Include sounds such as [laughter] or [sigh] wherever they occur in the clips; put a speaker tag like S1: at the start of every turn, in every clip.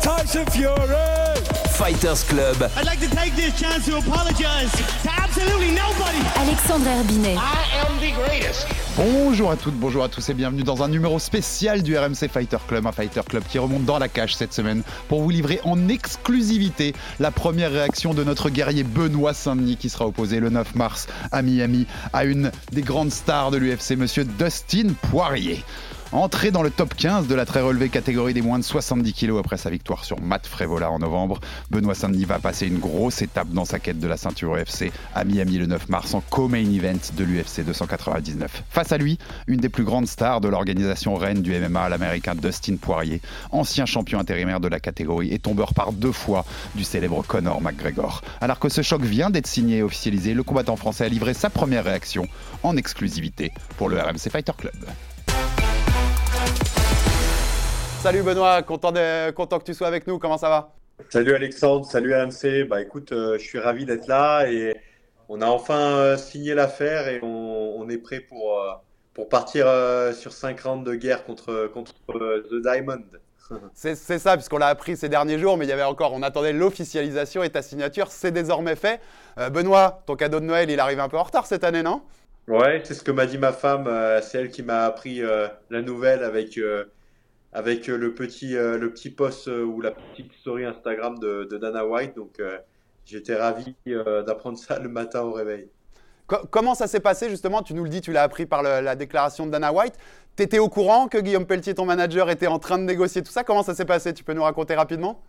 S1: Tyson Fury.
S2: Fighters Club.
S3: I'd like to take this chance to apologize to absolutely nobody.
S4: Alexandre Herbinet.
S5: I am the greatest.
S6: Bonjour à toutes, bonjour à tous et bienvenue dans un numéro spécial du RMC Fighter Club, un Fighter Club qui remonte dans la cage cette semaine pour vous livrer en exclusivité la première réaction de notre guerrier Benoît Saint-Denis qui sera opposé le 9 mars à Miami à une des grandes stars de l'UFC, monsieur Dustin Poirier. Entré dans le top 15 de la très relevée catégorie des moins de 70 kilos après sa victoire sur Matt Frévola en novembre, Benoît Saint-Denis va passer une grosse étape dans sa quête de la ceinture UFC à Miami le 9 mars en co-main event de l'UFC 299. Face à lui, une des plus grandes stars de l'organisation reine du MMA, l'américain Dustin Poirier, ancien champion intérimaire de la catégorie et tombeur par deux fois du célèbre Conor McGregor. Alors que ce choc vient d'être signé et officialisé, le combattant français a livré sa première réaction en exclusivité pour le RMC Fighter Club.
S7: Salut Benoît, content, de- content que tu sois avec nous, comment ça va?
S8: Salut Alexandre, salut AMC. Bah écoute, euh, je suis ravi d'être là et on a enfin euh, signé l'affaire et on, on est prêt pour, euh, pour partir sur 5 rounds de guerre contre, contre The Diamond. [laughs]
S7: C'est ça, puisqu'on l'a appris ces derniers jours, mais il y avait encore, on attendait l'officialisation et ta signature, c'est désormais fait. Benoît, ton cadeau de Noël, il arrive un peu en retard cette année, non?
S8: Ouais, c'est ce que m'a dit ma femme. c'est elle qui m'a appris la nouvelle avec, avec euh, le, petit, euh, le petit post euh, ou la petite story Instagram de, de Dana White. Donc j'étais ravi d'apprendre ça le matin au réveil.
S7: Co- Comment ça s'est passé justement? Tu nous le dis, tu l'as appris par le- la déclaration de Dana White. T'étais au courant que Guillaume Pelletier, ton manager, était en train de négocier tout ça? Comment ça s'est passé? Tu peux nous raconter rapidement?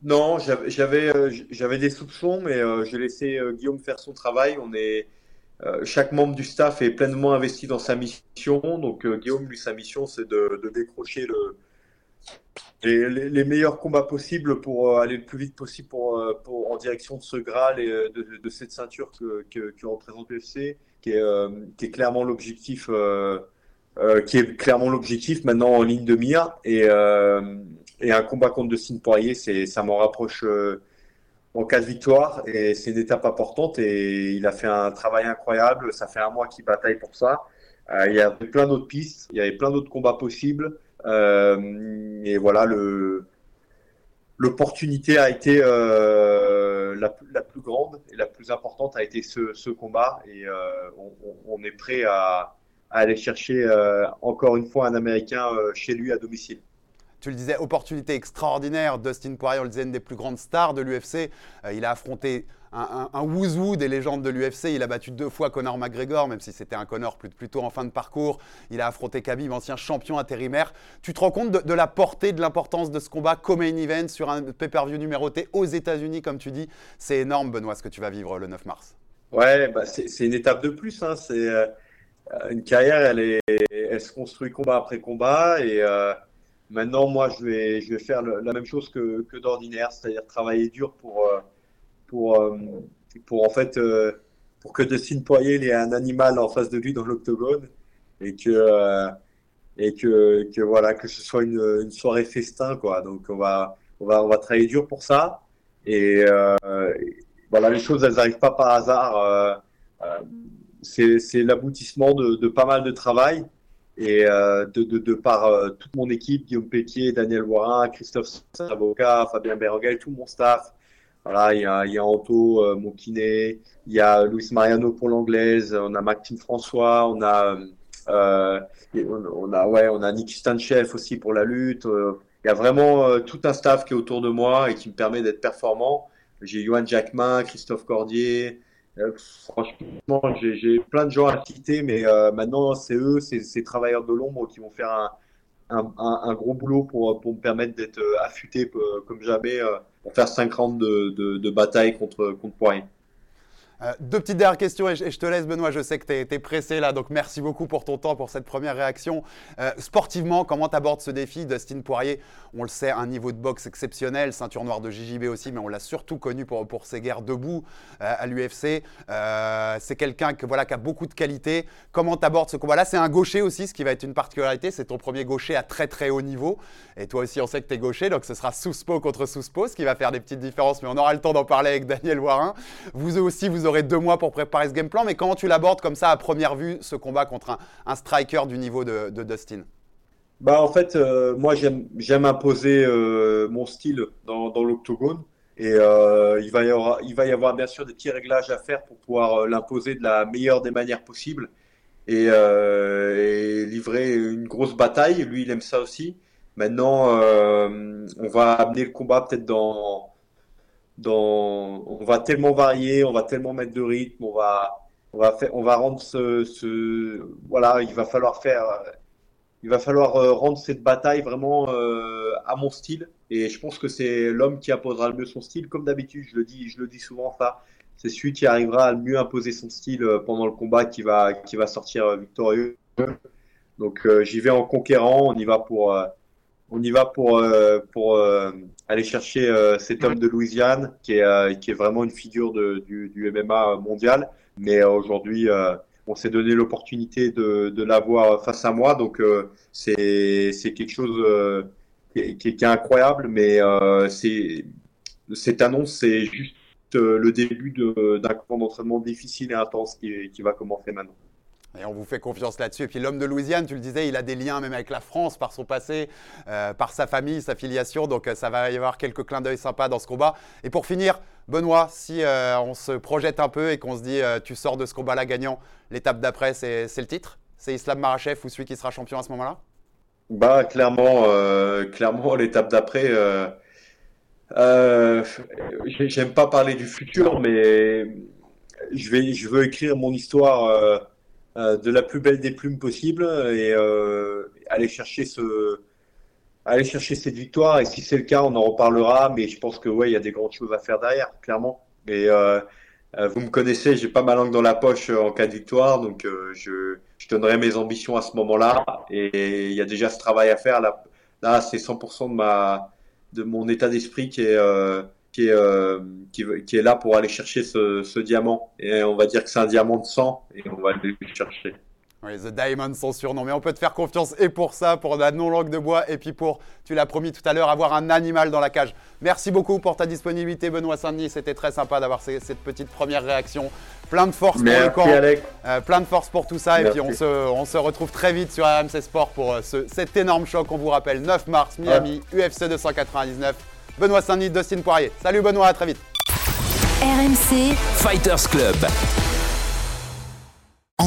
S8: Non, j'avais euh, des soupçons, mais euh, j'ai laissé euh, Guillaume faire son travail. On est euh, chaque membre du staff est pleinement investi dans sa mission. Donc euh, Guillaume, lui, sa mission, c'est de, décrocher le les, meilleurs combats possibles pour euh, aller le plus vite possible en direction de ce Graal et de, cette ceinture que, représente l'UFC, qui est clairement l'objectif. qui est clairement l'objectif maintenant en ligne de mire et, un combat contre Dustin Poirier, ça m'en rapproche en cas de victoire et c'est une étape importante et il a fait un travail incroyable. Ça fait un mois qu'il bataille pour ça. Euh, il y avait plein d'autres pistes, il y avait plein d'autres combats possibles Euh, et voilà l'opportunité a été euh, la, plus- grande et la plus importante a été ce, combat et on, est prêt à, aller chercher encore une fois un Américain chez lui à domicile.
S7: Tu le disais, opportunité extraordinaire. Dustin Poirier, on le disait, une des plus grandes stars de l'UFC. Euh, il a affronté un, un, who des légendes de l'UFC. Il a battu deux fois Conor McGregor, même si c'était un Conor plutôt en fin de parcours. Il a affronté Khabib, ancien champion intérimaire. Tu te rends compte de, la portée, de l'importance de ce combat? Comme main event sur un pay-per-view numéroté aux États-Unis, comme tu dis. C'est énorme, Benoît, ce que tu vas vivre le 9 mars.
S8: Ouais, bah c'est une étape de plus. Hein. C'est euh, une carrière, elle se construit combat après combat. Et euh, maintenant, moi, je vais, je vais faire la même chose que, que d'ordinaire, c'est-à-dire travailler dur pour, euh, pour, euh, pour en fait, euh, pour que Dustin Poirier ait un animal en face de lui dans l'octogone et que, et que, que voilà, que ce soit une, une soirée festin, quoi. Donc, on va, on va, on va travailler dur pour ça. Et euh, voilà, les choses, elles n'arrivent pas par hasard. Euh, c'est c'est l'aboutissement de, de pas mal de travail et euh, de, par euh, toute mon équipe, Guillaume Péquier, Daniel Warin, Christophe Savoca, Fabien Berrogel, tout mon staff. Voilà, il y a, y Anto, euh, mon kiné, il y a Luis Mariano pour l'anglaise, on a Maxime François, on a, euh, on, ouais, on a Nick Stanchef aussi pour la lutte. Il y a vraiment tout un staff qui est autour de moi et qui me permet d'être performant. J'ai Johan Jacquemin, Christophe Cordier. Euh, franchement, j'ai plein de gens à citer, mais euh, maintenant, c'est eux, ces travailleurs de l'ombre qui vont faire un, gros boulot pour, me permettre d'être euh, affûté comme jamais pour faire cinq rounds de, de, de bataille contre, contre Poirier.
S7: Euh, deux petites dernières questions et je, te laisse Benoît, je sais que tu es, pressé là, donc merci beaucoup pour ton temps, pour cette première réaction. Euh, sportivement, comment tu ce défi? Dustin Poirier, on le sait, un niveau de boxe exceptionnel, ceinture noire de JJB aussi, mais on l'a surtout connu pour, ses guerres debout euh, à l'UFC. C'est quelqu'un qui a beaucoup de qualité. Comment tu ce combat? Là, c'est un gaucher aussi, ce qui va être une particularité, c'est ton premier gaucher à très très haut niveau. Et toi aussi, on sait que tu es gaucher, donc ce sera Souspo contre Souspo, ce qui va faire des petites différences, mais on aura le temps d'en parler avec Daniel Warin. Vous aussi, vous aurez deux mois pour préparer ce game plan, mais comment tu l'abordes comme ça à première vue, ce combat contre un, striker du niveau de, Dustin?
S8: Bah en fait, euh, moi j'aime imposer euh, mon style dans, l'octogone et euh, il, va y avoir, il va y avoir bien sûr des petits réglages à faire pour pouvoir l'imposer de la meilleure des manières possibles et, et, livrer une grosse bataille. Lui, il aime ça aussi. Maintenant, on va amener le combat peut-être dans dans, on va tellement varier, on va tellement mettre de rythme, on va, on va faire, on va rendre ce, ce, voilà, il va falloir faire, il va falloir euh, rendre cette bataille vraiment euh, à mon style. Et je pense que c'est l'homme qui imposera le mieux son style, comme d'habitude. Je le dis, je le dis souvent, ça. C'est celui qui arrivera à le mieux imposer son style euh, pendant le combat qui va, qui va sortir victorieux. Donc j'y vais en conquérant. On y va pour on y va pour, euh, pour euh, aller chercher euh, cet homme de Louisiane qui est, qui est vraiment une figure de, du, du MMA mondial. Mais aujourd'hui, on s'est donné l'opportunité de, de l'avoir face à moi. Donc c'est quelque chose qui, qui, qui, est incroyable. Mais c'est cette annonce, c'est juste le début d'un camp d'entraînement difficile et intense qui, qui va commencer maintenant.
S7: Et on vous fait confiance là-dessus. Et puis l'homme de Louisiane, tu le disais, il a des liens même avec la France par son passé, euh, par sa famille, sa filiation. Donc euh, ça va y avoir quelques clins d'œil sympas dans ce combat. Et pour finir, Benoît, si euh, on se projette un peu et qu'on se dit tu sors de ce combat-là gagnant, l'étape d'après, c'est le titre? C'est Islam Marachev ou celui qui sera champion à ce moment-là?
S8: Bah clairement, clairement l'étape d'après. J'aime pas parler du futur, mais je, vais, je veux écrire mon histoire de la plus belle des plumes possible et euh, aller chercher ce aller chercher cette victoire et si c'est le cas on en reparlera mais je pense que ouais il y a des grandes choses à faire derrière clairement. Et euh, vous me connaissez j'ai pas ma langue dans la poche en cas de victoire donc je, je donnerai mes ambitions à ce moment-là et il y a déjà ce travail à faire. Là là c'est 100% de ma de mon état d'esprit qui est qui est, euh, qui, qui, est là pour aller chercher ce, ce, diamant. Et on va dire que c'est un diamant de sang et on va aller le chercher.
S7: Oui, The Diamond, son surnom. Mais on peut te faire confiance et pour ça, pour la non-langue de bois, et puis pour, tu l'as promis tout à l'heure, avoir un animal dans la cage. Merci beaucoup pour ta disponibilité, Benoît Saint-Denis. C'était très sympa d'avoir cette petite première réaction. Plein de force
S8: Merci,
S7: pour le camp.
S8: Alex.
S7: Euh, plein de force pour tout ça.
S8: Merci.
S7: Et puis on se, on se retrouve très vite sur RMC Sport pour euh, ce, cet énorme choc. On vous rappelle, 9 mars, Miami. UFC 299. Benoît Saint-Denis, Dustin Poirier. Salut Benoît, à très vite.
S2: RMC Fighters Club.